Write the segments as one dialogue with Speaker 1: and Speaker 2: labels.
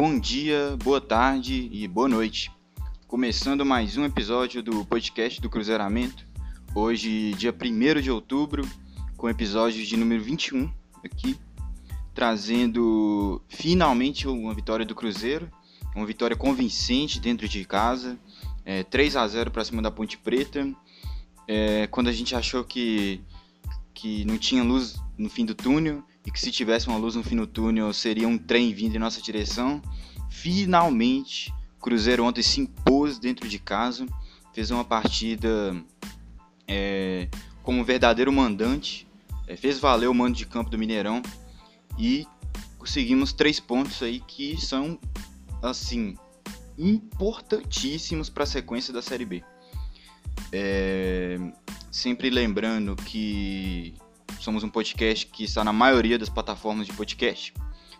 Speaker 1: bom dia, boa tarde e boa noite. Começando mais um episódio do podcast do Cruzeiramento. Hoje, dia 1 de outubro, com episódio de número 21 aqui, trazendo finalmente uma vitória do Cruzeiro, uma vitória convincente dentro de casa, é, 3 a 0 para cima da Ponte Preta. É, quando a gente achou que, que não tinha luz no fim do túnel, e que se tivesse uma luz no fim do túnel seria um trem vindo em nossa direção. Finalmente, o Cruzeiro ontem se impôs dentro de casa, fez uma partida é, como um verdadeiro mandante, é, fez valer o mando de campo do Mineirão e conseguimos três pontos aí que são assim importantíssimos para a sequência da Série B. É, sempre lembrando que somos um podcast que está na maioria das plataformas de podcast.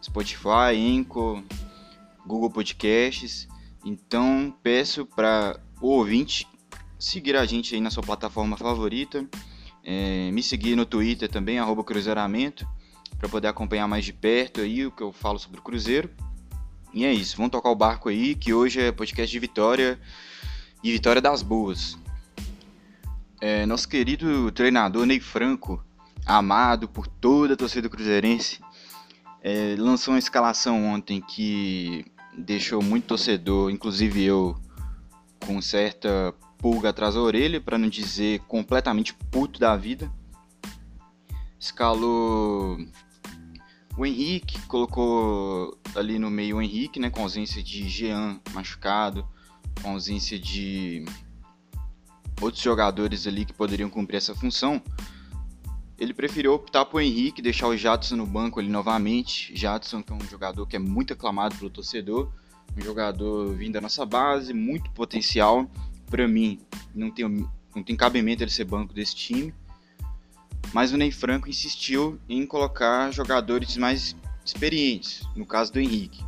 Speaker 1: Spotify, Anchor, Google Podcasts. Então peço para o ouvinte seguir a gente aí na sua plataforma favorita. É, me seguir no Twitter também, arroba Cruzeiramento, para poder acompanhar mais de perto aí o que eu falo sobre o Cruzeiro. E é isso, vamos tocar o barco aí, que hoje é podcast de vitória e vitória das boas. É, nosso querido treinador Ney Franco amado por toda a torcida cruzeirense, é, lançou uma escalação ontem que deixou muito torcedor, inclusive eu, com certa pulga atrás da orelha, para não dizer completamente puto da vida. Escalou o Henrique, colocou ali no meio o Henrique, né, com ausência de Jean machucado, com ausência de outros jogadores ali que poderiam cumprir essa função ele preferiu optar por Henrique, deixar o Jadson no banco ali novamente. Jadson que é um jogador que é muito aclamado pelo torcedor, um jogador vindo da nossa base, muito potencial. Para mim, não tem, não tem cabimento ele ser banco desse time. Mas o Ney Franco insistiu em colocar jogadores mais experientes, no caso do Henrique.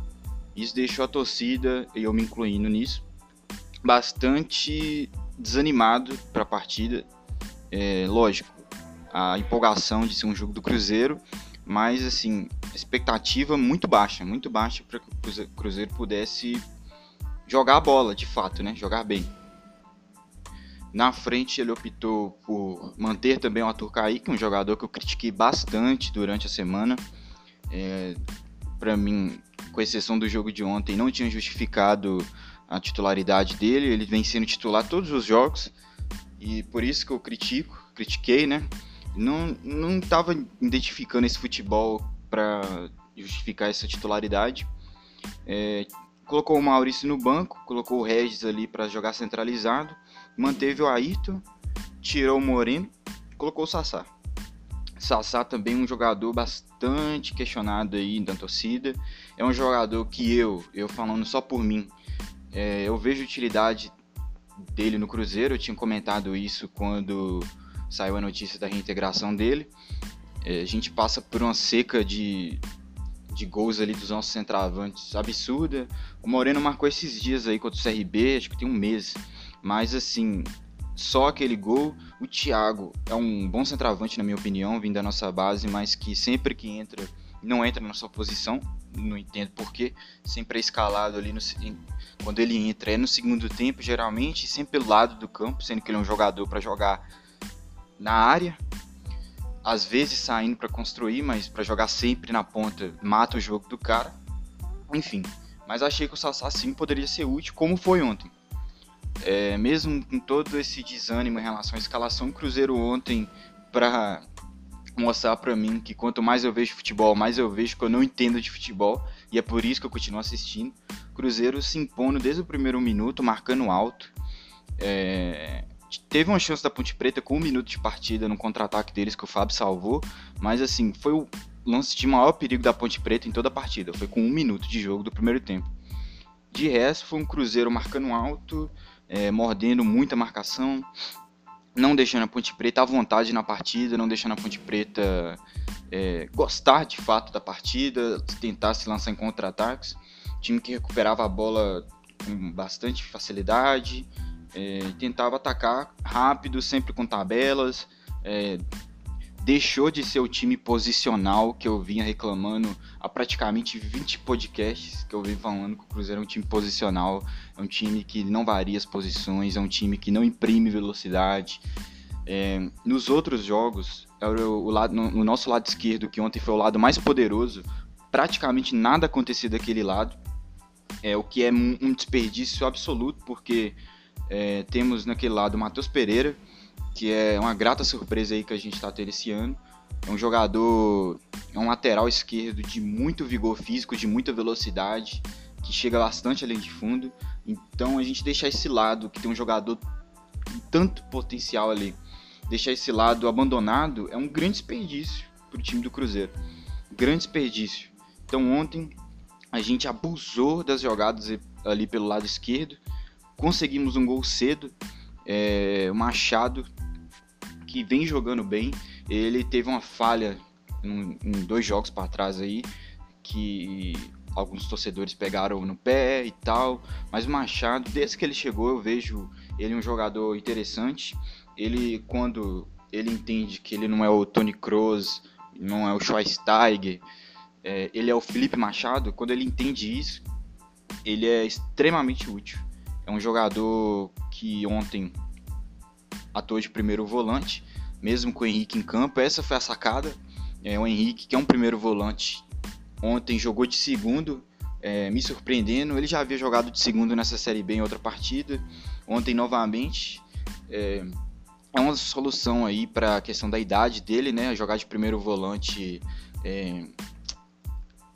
Speaker 1: Isso deixou a torcida, e eu me incluindo nisso, bastante desanimado para a partida. É, lógico, a empolgação de ser um jogo do Cruzeiro, mas assim, expectativa muito baixa, muito baixa para que o Cruzeiro pudesse jogar a bola, de fato, né? Jogar bem. Na frente ele optou por manter também o Arthur Kaique, um jogador que eu critiquei bastante durante a semana. É, para mim, com exceção do jogo de ontem, não tinha justificado a titularidade dele. Ele vem sendo titular todos os jogos e por isso que eu critico, critiquei, né? Não não estava identificando esse futebol para justificar essa titularidade. É, colocou o Maurício no banco, colocou o Regis ali para jogar centralizado, manteve o Ayrton, tirou o Moreno, colocou o Sassá. Sassá também um jogador bastante questionado aí da torcida. É um jogador que eu, eu falando só por mim, é, eu vejo utilidade dele no Cruzeiro. Eu tinha comentado isso quando saiu a notícia da reintegração dele. É, a gente passa por uma seca de, de gols ali dos nossos centroavantes absurda. O Moreno marcou esses dias aí contra o CRB, acho que tem um mês. Mas assim, só aquele gol. O Thiago é um bom centroavante, na minha opinião, vindo da nossa base, mas que sempre que entra, não entra na sua posição. Não entendo porquê. Sempre é escalado ali no, quando ele entra. É no segundo tempo, geralmente, sempre pelo lado do campo, sendo que ele é um jogador para jogar na área, às vezes saindo para construir, mas para jogar sempre na ponta mata o jogo do cara. Enfim, mas achei que o Sassá sim poderia ser útil, como foi ontem. É, mesmo com todo esse desânimo em relação à escalação, o Cruzeiro ontem, para mostrar para mim que quanto mais eu vejo futebol, mais eu vejo que eu não entendo de futebol, e é por isso que eu continuo assistindo. Cruzeiro se impondo desde o primeiro minuto, marcando alto. É, teve uma chance da Ponte Preta com um minuto de partida no contra-ataque deles que o Fábio salvou, mas assim, foi o lance de maior perigo da Ponte Preta em toda a partida, foi com um minuto de jogo do primeiro tempo. De resto, foi um Cruzeiro marcando alto, é, mordendo muita marcação, não deixando a Ponte Preta à vontade na partida, não deixando a Ponte Preta é, gostar de fato da partida, tentar se lançar em contra-ataques. Time que recuperava a bola com bastante facilidade, é, tentava atacar rápido, sempre com tabelas, é, deixou de ser o time posicional que eu vinha reclamando há praticamente 20 podcasts que eu venho falando que o Cruzeiro é um time posicional, é um time que não varia as posições, é um time que não imprime velocidade. É, nos outros jogos, o lado, no, no nosso lado esquerdo, que ontem foi o lado mais poderoso, praticamente nada acontecia daquele lado, é, o que é um desperdício absoluto, porque é, temos naquele lado o Matheus Pereira, que é uma grata surpresa aí que a gente está tendo esse ano. É um jogador, é um lateral esquerdo de muito vigor físico, de muita velocidade, que chega bastante além de fundo. Então a gente deixar esse lado, que tem um jogador com tanto potencial ali, deixar esse lado abandonado é um grande desperdício para o time do Cruzeiro. Grande desperdício. Então ontem a gente abusou das jogadas ali pelo lado esquerdo, conseguimos um gol cedo. É, o Machado que vem jogando bem. Ele teve uma falha em, em dois jogos para trás aí, que alguns torcedores pegaram no pé e tal. Mas o Machado, desde que ele chegou, eu vejo ele um jogador interessante. Ele, quando ele entende que ele não é o Tony Kroos, não é o Schweinsteiger, é, ele é o Felipe Machado, quando ele entende isso, ele é extremamente útil. Um jogador que ontem atuou de primeiro volante, mesmo com o Henrique em campo. Essa foi a sacada. É, o Henrique, que é um primeiro volante, ontem jogou de segundo, é, me surpreendendo. Ele já havia jogado de segundo nessa Série B em outra partida. Ontem, novamente. É, é uma solução aí para a questão da idade dele, né? Jogar de primeiro volante é,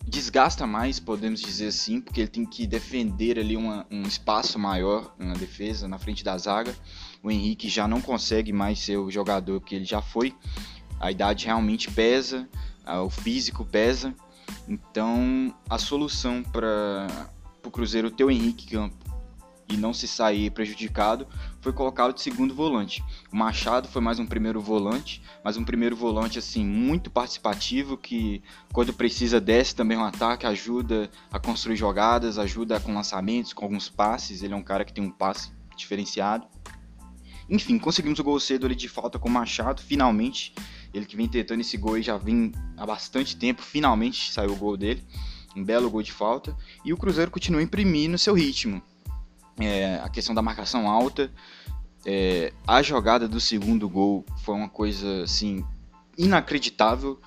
Speaker 1: desgasta mais, podemos dizer assim, porque ele tem que defender ali uma, um espaço maior na defesa, na frente da zaga. O Henrique já não consegue mais ser o jogador que ele já foi. A idade realmente pesa, o físico pesa. Então, a solução para o Cruzeiro ter o Henrique Campo e não se sair prejudicado, foi colocá-lo de segundo volante. O Machado foi mais um primeiro volante, mas um primeiro volante assim muito participativo que quando precisa desce também um ataque, ajuda a construir jogadas, ajuda com lançamentos, com alguns passes, ele é um cara que tem um passe diferenciado. Enfim, conseguimos o gol cedo ali de falta com o Machado, finalmente. Ele que vem tentando esse gol e já vem há bastante tempo, finalmente saiu o gol dele. Um belo gol de falta. E o Cruzeiro continua imprimindo seu ritmo é, a questão da marcação alta. É, a jogada do segundo gol foi uma coisa assim inacreditável,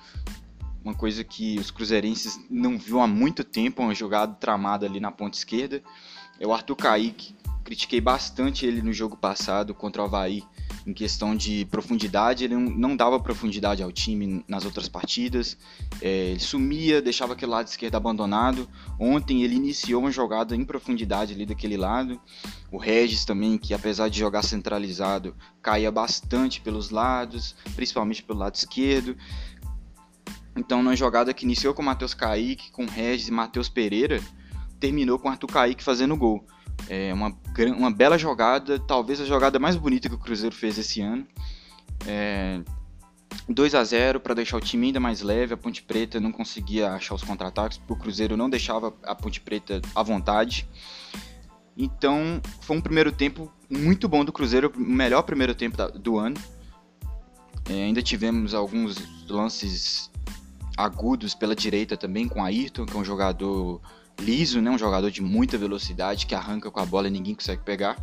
Speaker 1: uma coisa que os cruzeirenses não viu há muito tempo, uma jogada tramada ali na ponta esquerda. É o Arthur Kaique, critiquei bastante ele no jogo passado contra o Havaí em questão de profundidade, ele não dava profundidade ao time nas outras partidas, é, ele sumia, deixava aquele lado esquerdo abandonado. Ontem ele iniciou uma jogada em profundidade ali daquele lado. O Regis também, que apesar de jogar centralizado, caía bastante pelos lados, principalmente pelo lado esquerdo. Então, na jogada que iniciou com o Matheus Kaique, com o Regis e Matheus Pereira, terminou com o Arthur Kaique fazendo gol. É uma, uma bela jogada, talvez a jogada mais bonita que o Cruzeiro fez esse ano. É, 2 a 0 para deixar o time ainda mais leve. A Ponte Preta não conseguia achar os contra-ataques, o Cruzeiro não deixava a Ponte Preta à vontade. Então, foi um primeiro tempo muito bom do Cruzeiro, o melhor primeiro tempo do ano. É, ainda tivemos alguns lances agudos pela direita também, com Ayrton, que é um jogador liso, né? Um jogador de muita velocidade que arranca com a bola e ninguém consegue pegar.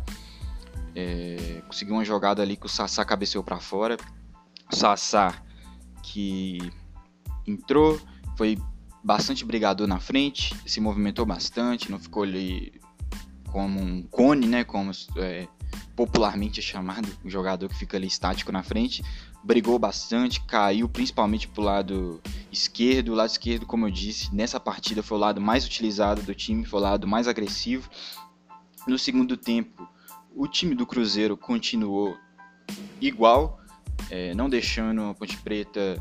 Speaker 1: É, conseguiu uma jogada ali que o Sassá cabeceou para fora. O Sassá que entrou, foi bastante brigador na frente, se movimentou bastante, não ficou ali como um cone, né? Como é, popularmente é chamado, um jogador que fica ali estático na frente brigou bastante, caiu principalmente pro lado esquerdo. O lado esquerdo, como eu disse, nessa partida foi o lado mais utilizado do time, foi o lado mais agressivo. No segundo tempo, o time do Cruzeiro continuou igual, é, não deixando a Ponte Preta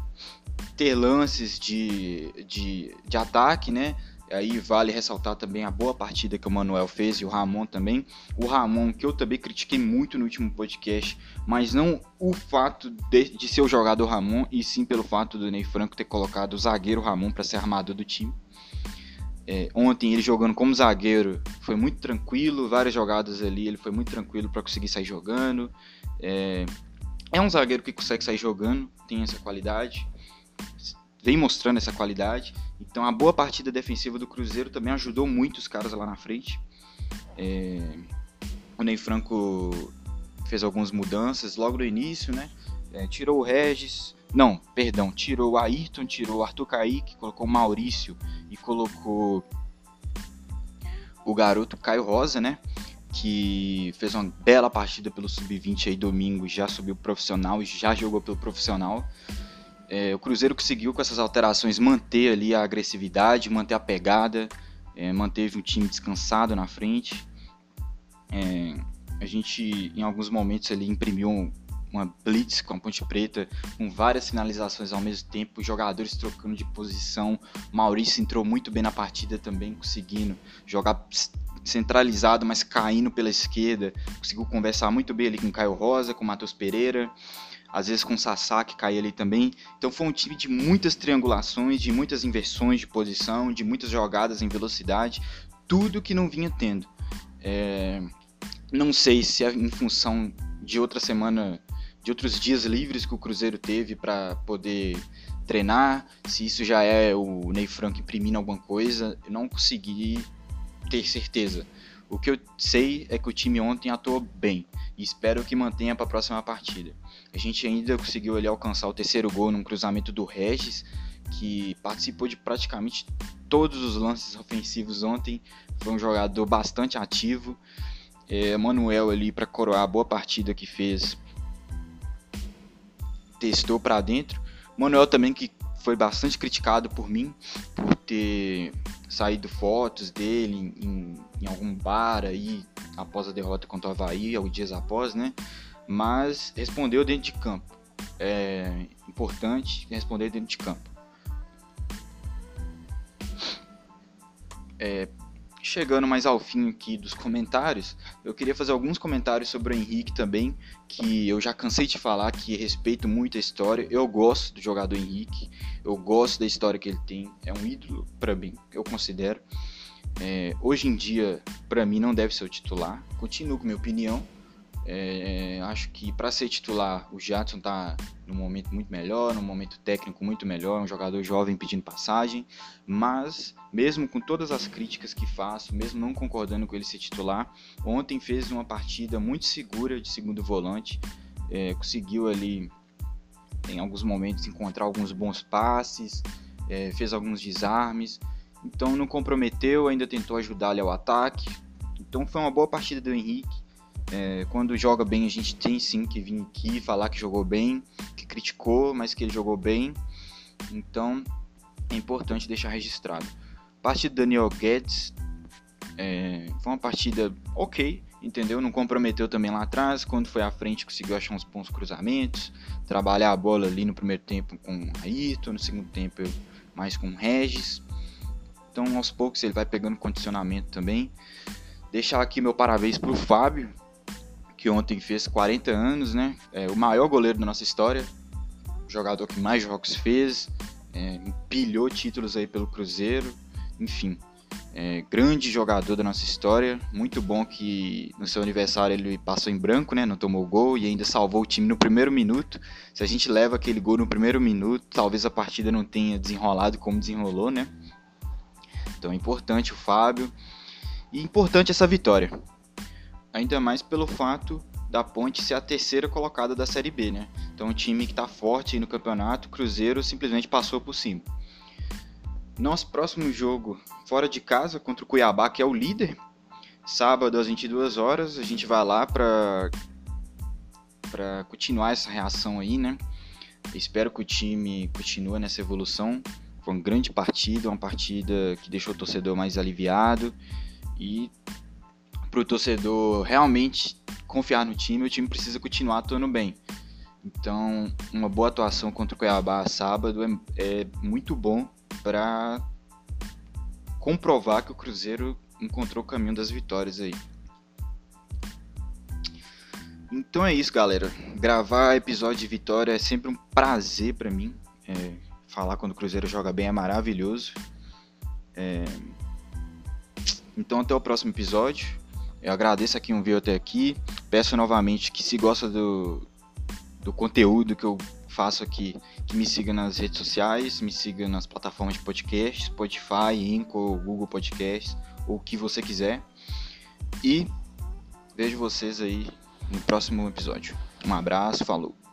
Speaker 1: ter lances de, de, de ataque, né? Aí vale ressaltar também a boa partida que o Manuel fez e o Ramon também. O Ramon, que eu também critiquei muito no último podcast, mas não o fato de, de ser o jogador Ramon, e sim pelo fato do Ney Franco ter colocado o zagueiro Ramon para ser armador do time. É, ontem ele jogando como zagueiro foi muito tranquilo, várias jogadas ali ele foi muito tranquilo para conseguir sair jogando. É, É um zagueiro que consegue sair jogando, tem essa qualidade, vem mostrando essa qualidade. Então a boa partida defensiva do Cruzeiro também ajudou muito os caras lá na frente. É... O Ney Franco fez algumas mudanças logo no início, né? É, tirou o Regis, não, perdão, tirou o Ayrton, tirou o Arthur Kaique, colocou o Maurício e colocou o garoto Caio Rosa, né? Que fez uma bela partida pelo Sub-20 aí domingo, já subiu profissional, já jogou pelo profissional. É, o Cruzeiro conseguiu com essas alterações manter ali a agressividade, manter a pegada, é, manteve o time descansado na frente. É, a gente, em alguns momentos, ali imprimiu um, uma blitz com a Ponte Preta, com várias finalizações ao mesmo tempo, jogadores trocando de posição. Maurício entrou muito bem na partida também, conseguindo jogar centralizado, mas caindo pela esquerda. Conseguiu conversar muito bem ali com Caio Rosa, com Matheus Pereira, às vezes com o Sassá, que caía ali também. Então foi um time de muitas triangulações, de muitas inversões de posição, de muitas jogadas em velocidade, tudo que não vinha tendo. É... Não sei se é em função de outra semana de outros dias livres que o Cruzeiro teve para poder treinar, se isso já é o Ney Franco imprimindo alguma coisa, eu não consegui ter certeza. O que eu sei é que o time ontem atuou bem e espero que mantenha para a próxima partida. A gente ainda conseguiu ali alcançar o terceiro gol num cruzamento do Regis, que participou de praticamente todos os lances ofensivos ontem. Foi um jogador bastante ativo. É, Manuel ali para coroar a boa partida que fez testou para dentro. Manuel também que foi bastante criticado por mim por ter saído fotos dele em, em algum bar aí após a derrota contra o Havaí, alguns dias após, né? Mas respondeu dentro de campo. É importante responder dentro de campo. É, chegando mais ao fim aqui dos comentários, eu queria fazer alguns comentários sobre o Henrique também, que eu já cansei de falar que respeito muito a história. Eu gosto do jogador Henrique, eu gosto da história que ele tem, é um ídolo para mim, eu considero. É, hoje em dia, para mim, não deve ser o titular. Continuo com minha opinião, é, acho que para ser titular, o Jadson está num momento muito melhor, num momento técnico muito melhor, um jogador jovem pedindo passagem, mas mesmo com todas as críticas que faço, mesmo não concordando com ele ser titular, ontem fez uma partida muito segura de segundo volante, é, conseguiu ali em alguns momentos encontrar alguns bons passes, é, fez alguns desarmes, então não comprometeu, ainda tentou ajudar ali ao ataque, então foi uma boa partida do Henrique é, quando joga bem, a gente tem sim que vir aqui falar que jogou bem, que criticou, mas que ele jogou bem. Então é importante deixar registrado. Parte do Daniel Guedes é, foi uma partida ok, entendeu? Não comprometeu também lá atrás. Quando foi à frente, conseguiu achar uns bons cruzamentos, trabalhar a bola ali no primeiro tempo com Ayrton, no segundo tempo mais com Regis. Então, aos poucos, ele vai pegando condicionamento também. Deixar aqui meu parabéns para o Fábio, que ontem fez 40 anos, né? É o maior goleiro da nossa história, jogador que mais jogos fez, é, empilhou títulos aí pelo Cruzeiro, enfim, é, grande jogador da nossa história. Muito bom que no seu aniversário ele passou em branco, né? Não tomou gol e ainda salvou o time no primeiro minuto. Se a gente leva aquele gol no primeiro minuto, talvez a partida não tenha desenrolado como desenrolou, né? Então é importante o Fábio e importante essa vitória ainda mais pelo fato da Ponte ser a terceira colocada da Série B, né? Então, um time que está forte no campeonato, Cruzeiro simplesmente passou por cima. Nosso próximo jogo fora de casa contra o Cuiabá, que é o líder, sábado às 22 horas, a gente vai lá para para continuar essa reação aí, né? espero que o time continue nessa evolução. Foi uma grande partida, uma partida que deixou o torcedor mais aliviado e para o torcedor realmente confiar no time, o time precisa continuar atuando bem. Então, uma boa atuação contra o Cuiabá sábado é, é muito bom para comprovar que o Cruzeiro encontrou o caminho das vitórias aí. Então é isso, galera. Gravar episódio de vitória é sempre um prazer para mim. É, falar quando o Cruzeiro joga bem é maravilhoso. É... Então até o próximo episódio. Eu agradeço a quem viu até aqui. Peço novamente que se gosta do, do conteúdo que eu faço aqui. Que me siga nas redes sociais, me siga nas plataformas de podcast, Spotify, Anchor, Google Podcasts, ou o que você quiser. E vejo vocês aí no próximo episódio. Um abraço, falou!